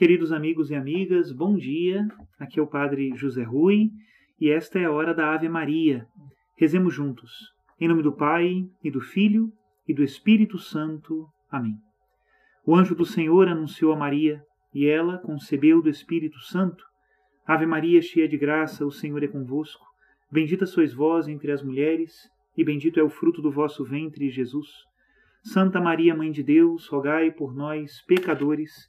Queridos amigos e amigas, bom dia. Aqui é o Padre José Rui e esta é a hora da Ave Maria. Rezemos juntos. Em nome do Pai, e do Filho, e do Espírito Santo. Amém. O anjo do Senhor anunciou a Maria, e ela concebeu do Espírito Santo. Ave Maria, cheia de graça, o Senhor é convosco. Bendita sois vós entre as mulheres, e bendito é o fruto do vosso ventre, Jesus. Santa Maria, Mãe de Deus, rogai por nós, pecadores,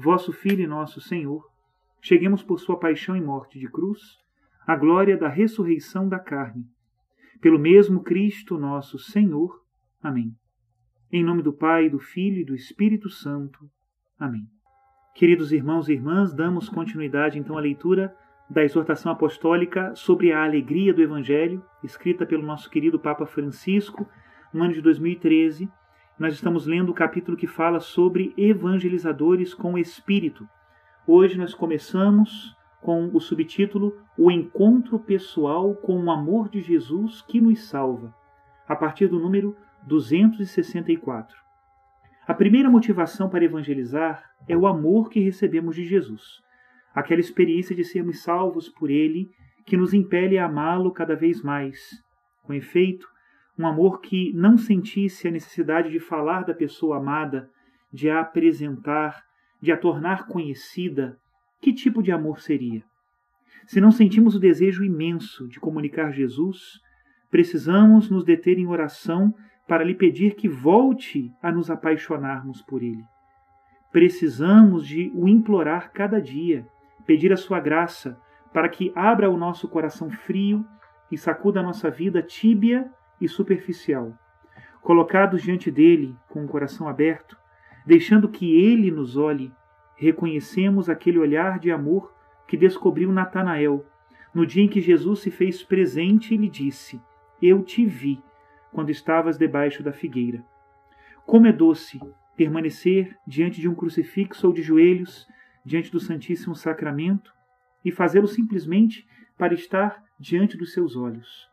vosso Filho e nosso Senhor, cheguemos por sua paixão e morte de cruz, à glória da ressurreição da carne. Pelo mesmo Cristo nosso Senhor. Amém. Em nome do Pai, do Filho e do Espírito Santo. Amém. Queridos irmãos e irmãs, damos continuidade então à leitura da exortação apostólica sobre a alegria do Evangelho, escrita pelo nosso querido Papa Francisco, no ano de 2013, nós estamos lendo o capítulo que fala sobre evangelizadores com o Espírito. Hoje nós começamos com o subtítulo O Encontro Pessoal com o Amor de Jesus que nos salva, a partir do número 264. A primeira motivação para evangelizar é o amor que recebemos de Jesus, aquela experiência de sermos salvos por Ele que nos impele a amá-lo cada vez mais. Com efeito, um amor que não sentisse a necessidade de falar da pessoa amada, de a apresentar, de a tornar conhecida, que tipo de amor seria? Se não sentimos o desejo imenso de comunicar Jesus, precisamos nos deter em oração para lhe pedir que volte a nos apaixonarmos por ele. Precisamos de o implorar cada dia, pedir a sua graça para que abra o nosso coração frio e sacuda a nossa vida tíbia e superficial. Colocados diante dele com o coração aberto, deixando que ele nos olhe, reconhecemos aquele olhar de amor que descobriu Natanael no dia em que Jesus se fez presente e lhe disse: Eu te vi quando estavas debaixo da figueira. Como é doce permanecer diante de um crucifixo ou de joelhos diante do Santíssimo Sacramento e fazê-lo simplesmente para estar diante dos seus olhos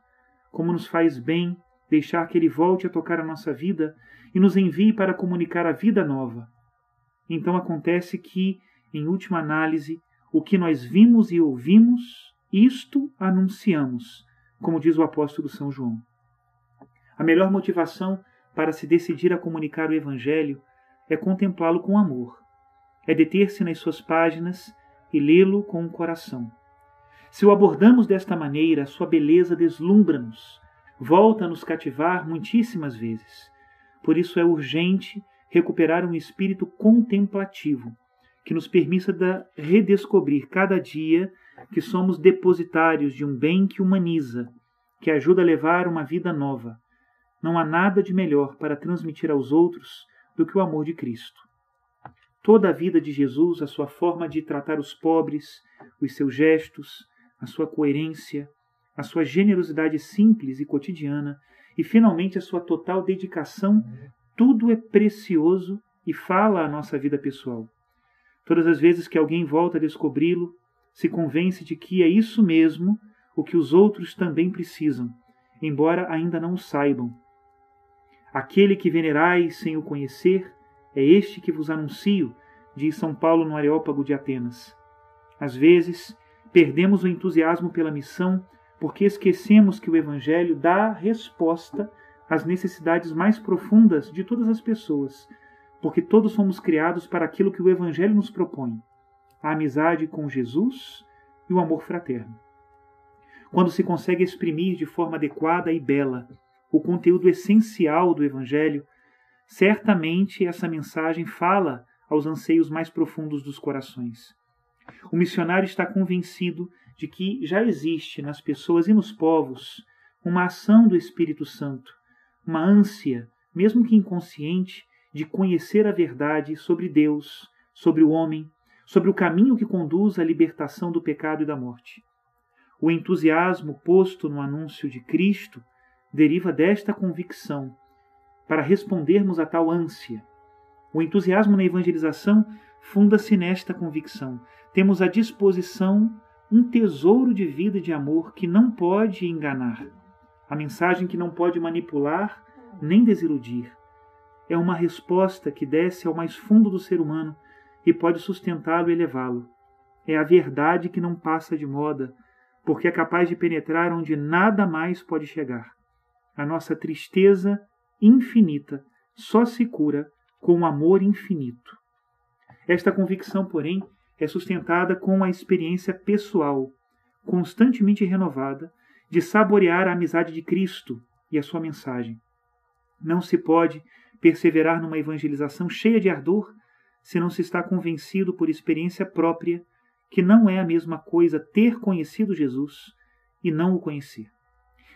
como nos faz bem deixar que Ele volte a tocar a nossa vida e nos envie para comunicar a vida nova. Então acontece que, em última análise, o que nós vimos e ouvimos, isto anunciamos, como diz o apóstolo São João. A melhor motivação para se decidir a comunicar o Evangelho é contemplá-lo com amor, é deter-se nas suas páginas e lê-lo com o coração. Se o abordamos desta maneira, sua beleza deslumbra-nos, volta a nos cativar muitíssimas vezes. Por isso é urgente recuperar um espírito contemplativo, que nos permita redescobrir cada dia que somos depositários de um bem que humaniza, que ajuda a levar uma vida nova. Não há nada de melhor para transmitir aos outros do que o amor de Cristo. Toda a vida de Jesus, a sua forma de tratar os pobres, os seus gestos, a sua coerência, a sua generosidade simples e cotidiana e, finalmente, a sua total dedicação, tudo é precioso e fala à nossa vida pessoal. Todas as vezes que alguém volta a descobri-lo, se convence de que é isso mesmo o que os outros também precisam, embora ainda não o saibam. Aquele que venerais sem o conhecer é este que vos anuncio, diz São Paulo no Areópago de Atenas. Às vezes, Perdemos o entusiasmo pela missão porque esquecemos que o Evangelho dá resposta às necessidades mais profundas de todas as pessoas, porque todos somos criados para aquilo que o Evangelho nos propõe. a amizade com Jesus e o amor fraterno. Quando se consegue exprimir de forma adequada e bela o conteúdo essencial do Evangelho, certamente essa mensagem fala aos anseios mais profundos dos corações. O missionário está convencido de que já existe nas pessoas e nos povos uma ação do Espírito Santo, uma ânsia, mesmo que inconsciente, de conhecer a verdade sobre Deus, sobre o homem, sobre o caminho que conduz à libertação do pecado e da morte. O entusiasmo posto no anúncio de Cristo deriva desta convicção para respondermos a tal ânsia. O entusiasmo na evangelização funda-se nesta convicção. Temos à disposição um tesouro de vida e de amor que não pode enganar, a mensagem que não pode manipular nem desiludir. É uma resposta que desce ao mais fundo do ser humano e pode sustentá-lo e elevá-lo. É a verdade que não passa de moda, porque é capaz de penetrar onde nada mais pode chegar. A nossa tristeza infinita só se cura com o amor infinito. Esta convicção, porém, é sustentada com a experiência pessoal, constantemente renovada, de saborear a amizade de Cristo e a sua mensagem. Não se pode perseverar numa evangelização cheia de ardor se não se está convencido por experiência própria que não é a mesma coisa ter conhecido Jesus e não o conhecer.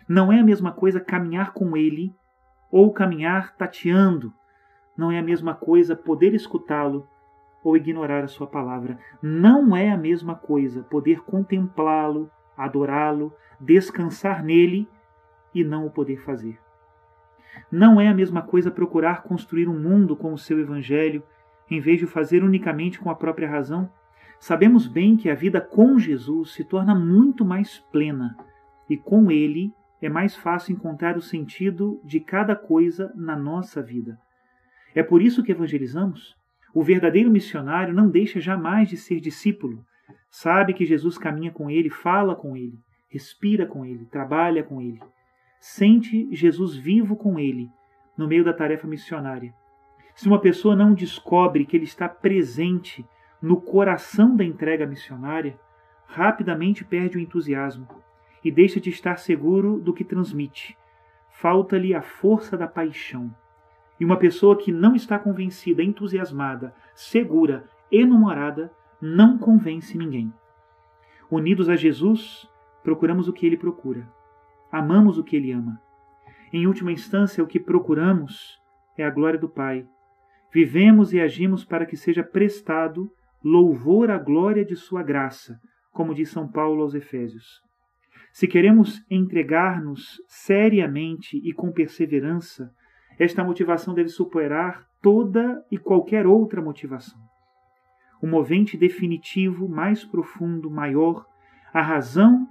Não é a mesma coisa caminhar com ele ou caminhar tateando. Não é a mesma coisa poder escutá-lo ou ignorar a sua palavra. Não é a mesma coisa poder contemplá-lo, adorá-lo, descansar nele e não o poder fazer. Não é a mesma coisa procurar construir um mundo com o seu evangelho em vez de o fazer unicamente com a própria razão Sabemos bem que a vida com Jesus se torna muito mais plena e com Ele é mais fácil encontrar o sentido de cada coisa na nossa vida. É por isso que evangelizamos. O verdadeiro missionário não deixa jamais de ser discípulo. Sabe que Jesus caminha com ele, fala com ele, respira com ele, trabalha com ele. Sente Jesus vivo com ele no meio da tarefa missionária. Se uma pessoa não descobre que ele está presente no coração da entrega missionária, rapidamente perde o entusiasmo e deixa de estar seguro do que transmite. Falta-lhe a força da paixão. E uma pessoa que não está convencida, entusiasmada, segura, enamorada, não convence ninguém. Unidos a Jesus, procuramos o que ele procura. Amamos o que ele ama. Em última instância, o que procuramos é a glória do Pai. Vivemos e agimos para que seja prestado louvor à glória de Sua graça, como diz São Paulo aos Efésios. Se queremos entregar-nos seriamente e com perseverança, esta motivação deve superar toda e qualquer outra motivação. O movente definitivo, mais profundo, maior, a razão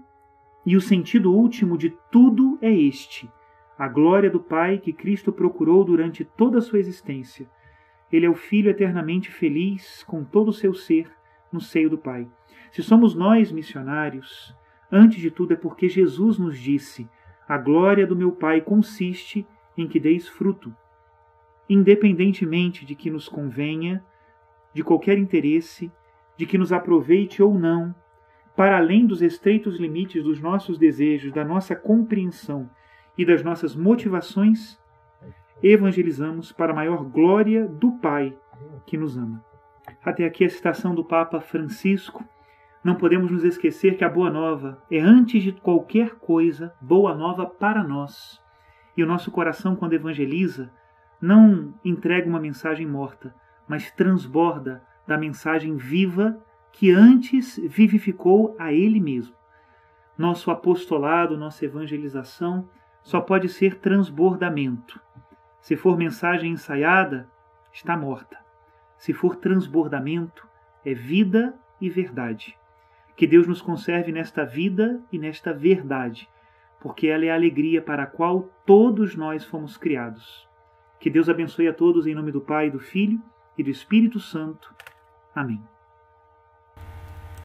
e o sentido último de tudo é este: a glória do Pai que Cristo procurou durante toda a sua existência ele é o Filho eternamente feliz com todo o seu ser no seio do Pai. Se somos nós missionários, antes de tudo é porque Jesus nos disse: a glória do meu Pai consiste em que deis fruto. Independentemente de que nos convenha, de qualquer interesse, de que nos aproveite ou não, para além dos estreitos limites dos nossos desejos, da nossa compreensão e das nossas motivações, evangelizamos para a maior glória do Pai que nos ama. Até aqui a citação do Papa Francisco. Não podemos nos esquecer que a Boa Nova é, antes de qualquer coisa, boa nova para nós. E o nosso coração, quando evangeliza, não entrega uma mensagem morta, mas transborda da mensagem viva que antes vivificou a Ele mesmo. Nosso apostolado, nossa evangelização só pode ser transbordamento. Se for mensagem ensaiada, está morta. Se for transbordamento, é vida e verdade. Que Deus nos conserve nesta vida e nesta verdade, porque ela é a alegria para a qual todos nós fomos criados. Que Deus abençoe a todos em nome do Pai, do Filho e do Espírito Santo. Amém.